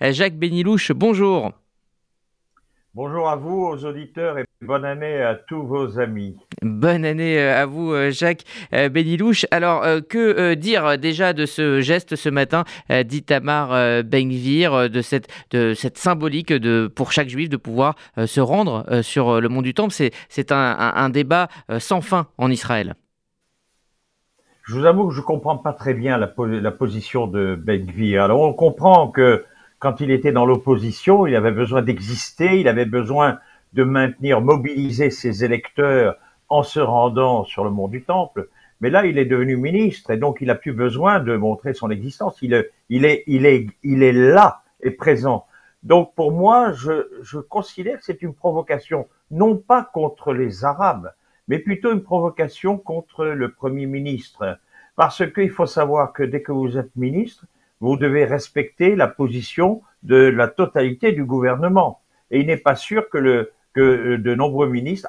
Jacques Benilouche, bonjour. Bonjour à vous, aux auditeurs, et bonne année à tous vos amis. Bonne année euh, à vous, euh, Jacques euh, Benilouche. Alors, que dire déjà de ce geste ce matin d'Itamar Bengvir, de cette, de cette symbolique de, pour chaque juif de pouvoir se rendre sur le mont du Temple C'est un, débat sans fin en Israël. Je vous avoue que je ne comprends pas très bien la, la position de Bengvir. Alors, on comprend que quand il était dans l'opposition, il avait besoin d'exister, il avait besoin de maintenir, mobiliser ses électeurs en se rendant sur le mont du Temple. Mais là, il est devenu ministre et donc il n'a plus besoin de montrer son existence. Il, est, il, est, il, est, là et présent. Donc pour moi, je, je considère que c'est une provocation, non pas contre les Arabes, mais plutôt une provocation contre le Premier ministre. Parce qu'il faut savoir que dès que vous êtes ministre, vous devez respecter la position de la totalité du gouvernement. Et il n'est pas sûr que, le, que euh, de nombreux ministres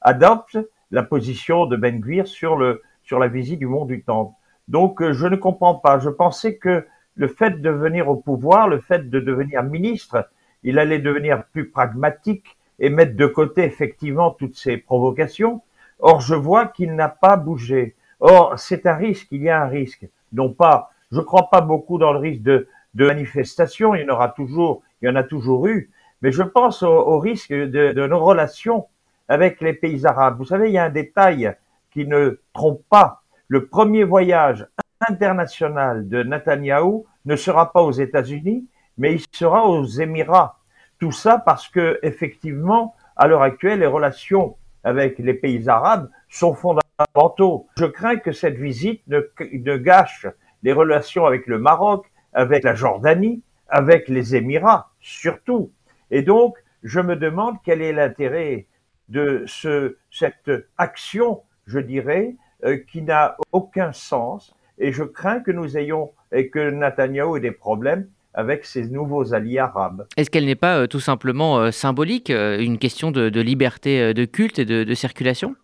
adoptent la position de Ben Gvir sur, sur la visite du mont du Temple. Donc euh, je ne comprends pas. Je pensais que le fait de venir au pouvoir, le fait de devenir ministre, il allait devenir plus pragmatique et mettre de côté effectivement toutes ces provocations. Or, je vois qu'il n'a pas bougé. Or, c'est un risque, il y a un risque. Non pas je ne crois pas beaucoup dans le risque de, de manifestation, il y en aura toujours, il y en a toujours eu, mais je pense au, risque de, de, nos relations avec les pays arabes. Vous savez, il y a un détail qui ne trompe pas. Le premier voyage international de Netanyahou ne sera pas aux États-Unis, mais il sera aux Émirats. Tout ça parce que, effectivement, à l'heure actuelle, les relations avec les pays arabes sont fondamentaux. Je crains que cette visite ne, ne gâche les relations avec le Maroc, avec la Jordanie, avec les Émirats, surtout. Et donc, je me demande quel est l'intérêt de ce, cette action, je dirais, euh, qui n'a aucun sens. Et je crains que nous ayons et que Netanyahu ait des problèmes avec ses nouveaux alliés arabes. Est-ce qu'elle n'est pas euh, tout simplement euh, symbolique, une question de, liberté de culte et de circulation?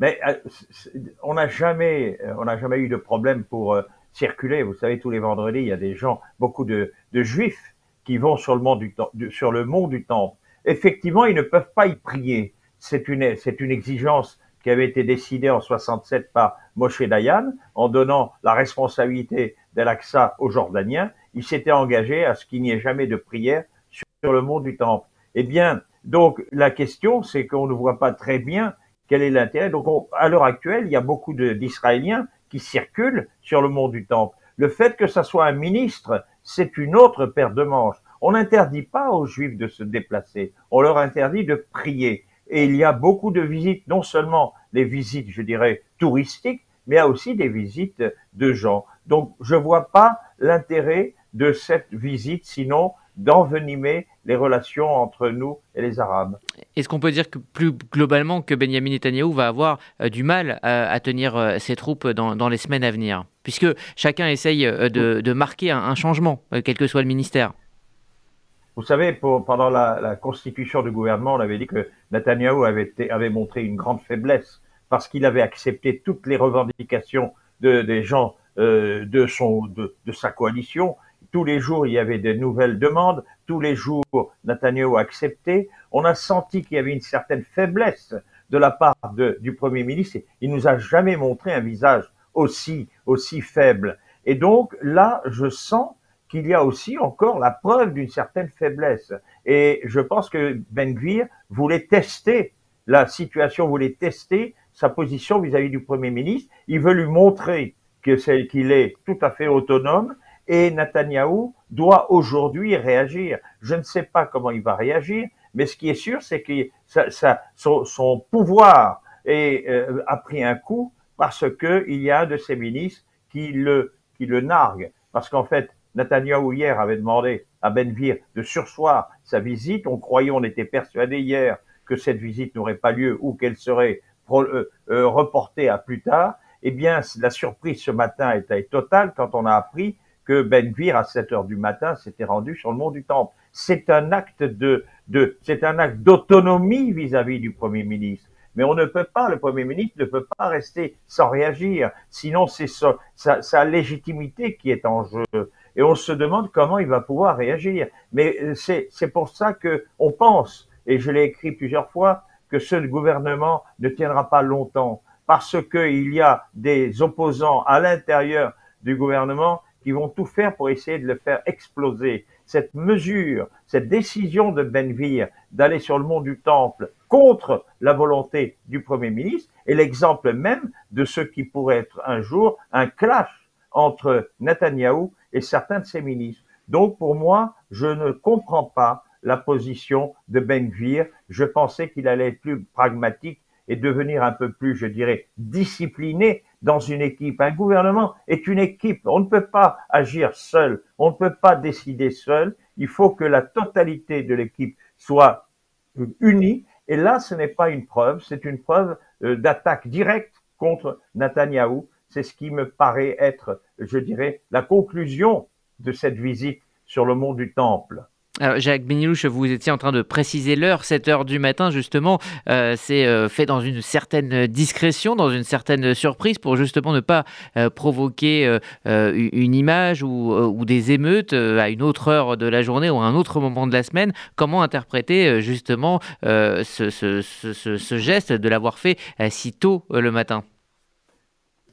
Mais euh, on n'a jamais, euh, on n'a jamais eu de problème pour euh, circuler. Vous savez, tous les vendredis, il y a des gens, beaucoup de, juifs qui vont sur le mont du, sur le mont du Temple. Effectivement, ils ne peuvent pas y prier. C'est une, c'est une exigence qui avait été décidée en 67 par Moshe Dayan en donnant la responsabilité d'Al-Aqsa aux Jordaniens. Il s'était engagé à ce qu'il n'y ait jamais de prière sur le mont du Temple. Eh bien, donc la question, c'est qu'on ne voit pas très bien quel est l'intérêt Donc, à l'heure actuelle, il y a beaucoup d'Israéliens qui circulent sur le mont du Temple. Le fait que ça soit un ministre, c'est une autre paire de manches. On n'interdit pas aux Juifs de se déplacer, on leur interdit de prier. Et il y a beaucoup de visites, non seulement des visites, je dirais, touristiques, mais il y a aussi des visites de gens. Donc, je ne vois pas l'intérêt de cette visite, sinon d'envenimer les relations entre nous et les Arabes. Est-ce qu'on peut dire que plus globalement que Benjamin Netanyahu va avoir euh, du mal à, tenir euh, ses troupes dans, les semaines à venir? Puisque chacun essaye euh, de, marquer un, changement, quel que soit le ministère. Vous savez, pendant la, constitution du gouvernement, on avait dit que Netanyahu avait, avait montré une grande faiblesse parce qu'il avait accepté toutes les revendications de, des gens de, son, de, de sa coalition tous les jours, il y avait de nouvelles demandes. Tous les jours, Netanyahu a accepté. On a senti qu'il y avait une certaine faiblesse de la part du Premier ministre. Il nous a jamais montré un visage aussi, aussi faible. Et donc, là, je sens qu'il y a aussi encore la preuve d'une certaine faiblesse. Et je pense que Ben Gvir voulait tester la situation, voulait tester sa position vis-à-vis du Premier ministre. Il veut lui montrer que c'est qu'il est tout à fait autonome et Netanyahou doit aujourd'hui réagir. Je ne sais pas comment il va réagir, mais ce qui est sûr, c'est que son, pouvoir euh, a pris un coup parce que il y a un de ses ministres qui le, nargue. Parce qu'en fait, Netanyahou hier avait demandé à Benvir de sursoir sa visite. On croyait, on était persuadé hier que cette visite n'aurait pas lieu ou qu'elle serait euh, euh, reportée à plus tard. Eh bien, la surprise ce matin était totale quand on a appris que Ben Gvir, à 7 heures du matin, s'était rendu sur le mont du Temple. C'est un acte de, de c'est un acte d'autonomie vis-à-vis du Premier ministre. Mais on ne peut pas, le Premier ministre ne peut pas rester sans réagir. Sinon, c'est sa, sa, sa, légitimité qui est en jeu. et on se demande comment il va pouvoir réagir. Mais euh, c'est pour ça que on pense, et je l'ai écrit plusieurs fois, que ce gouvernement ne tiendra pas longtemps parce qu'il y a des opposants à l'intérieur du gouvernement qui vont tout faire pour essayer de le faire exploser. Cette mesure, cette décision de Benvir d'aller sur le mont du Temple contre la volonté du Premier ministre est l'exemple même de ce qui pourrait être un jour un clash entre Netanyahou et certains de ses ministres. Donc pour moi, je ne comprends pas la position de Benvir. Je pensais qu'il allait être plus pragmatique et devenir un peu plus, je dirais, discipliné dans une équipe. Un gouvernement est une équipe. On ne peut pas agir seul. On ne peut pas décider seul. Il faut que la totalité de l'équipe soit unie. Et là, ce n'est pas une preuve, c'est une preuve euh, d'attaque directe contre Netanyahou. C'est ce qui me paraît être, je dirais, la conclusion de cette visite sur le mont du Temple. Alors, Jacques Benilouche, vous étiez en train de préciser l'heure, 7 heures du matin, justement. Euh, c'est euh, fait dans une certaine discrétion, dans une certaine surprise, pour justement ne pas euh, provoquer une image ou, des émeutes à une autre heure de la journée ou à un autre moment de la semaine. Comment interpréter justement ce, geste de l'avoir fait si tôt le matin?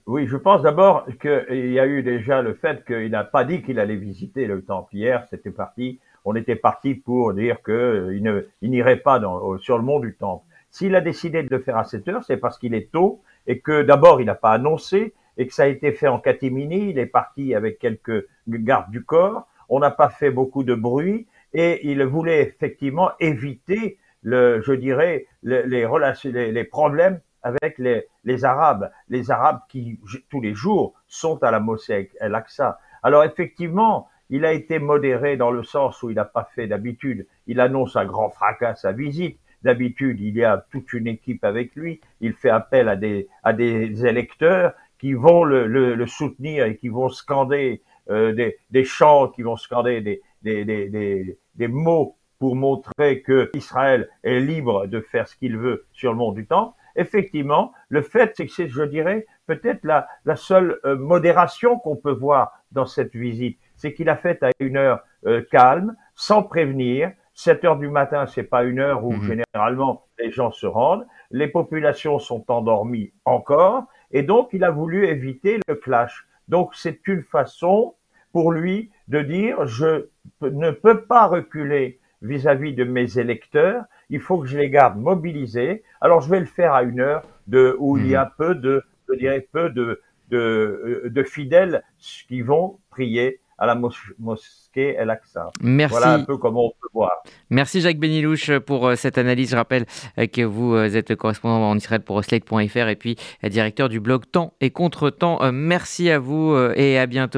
Oui, je pense d'abord qu'il y a eu déjà le fait qu'il n'a pas dit qu'il allait visiter le Templière, c'était parti on était parti pour dire qu'il euh, n'irait pas sur le mont du Temple. S'il a décidé de le faire à 7 heures, c'est parce qu'il est tôt et que d'abord il n'a pas annoncé et que ça a été fait en catimini. Il est parti avec quelques gardes du corps. On n'a pas fait beaucoup de bruit et il voulait effectivement éviter je dirais, les, problèmes avec les, les, Arabes, les Arabes qui tous les jours sont à la mosquée El-Aqsa. Alors effectivement, il a été modéré dans le sens où il n'a pas fait d'habitude. Il annonce un grand fracas sa visite. D'habitude, il y a toute une équipe avec lui. Il fait appel à des, à des électeurs qui vont le, le, soutenir et qui vont scander euh, des, des, chants, qui vont scander des, des, des, des mots pour montrer que Israël est libre de faire ce qu'il veut sur le monde du temps. Effectivement, le fait, c'est que c'est, je dirais, peut-être la, la seule euh, modération qu'on peut voir dans cette visite c'est qu'il a fait à une heure euh, calme, sans prévenir. 7 heures du matin, c'est pas une heure où mhm. généralement les gens se rendent. Les populations sont endormies encore, et donc il a voulu éviter le clash. Donc c'est une façon pour lui de dire je ne peux pas reculer vis-à-vis de mes électeurs. Il faut que je les garde mobilisés. Alors je vais le faire à une heure de où il y a mhm. peu de, je dirais peu de de, euh, de fidèles qui vont prier à la mosquée El Aqsa. Merci. Voilà un peu comment on peut voir. Merci Jacques Benilouche pour euh, cette analyse. Je rappelle euh, que vous êtes correspondant en Israël pour Slate.fr et puis directeur du blog Temps et Contre-temps. Merci à vous et à bientôt.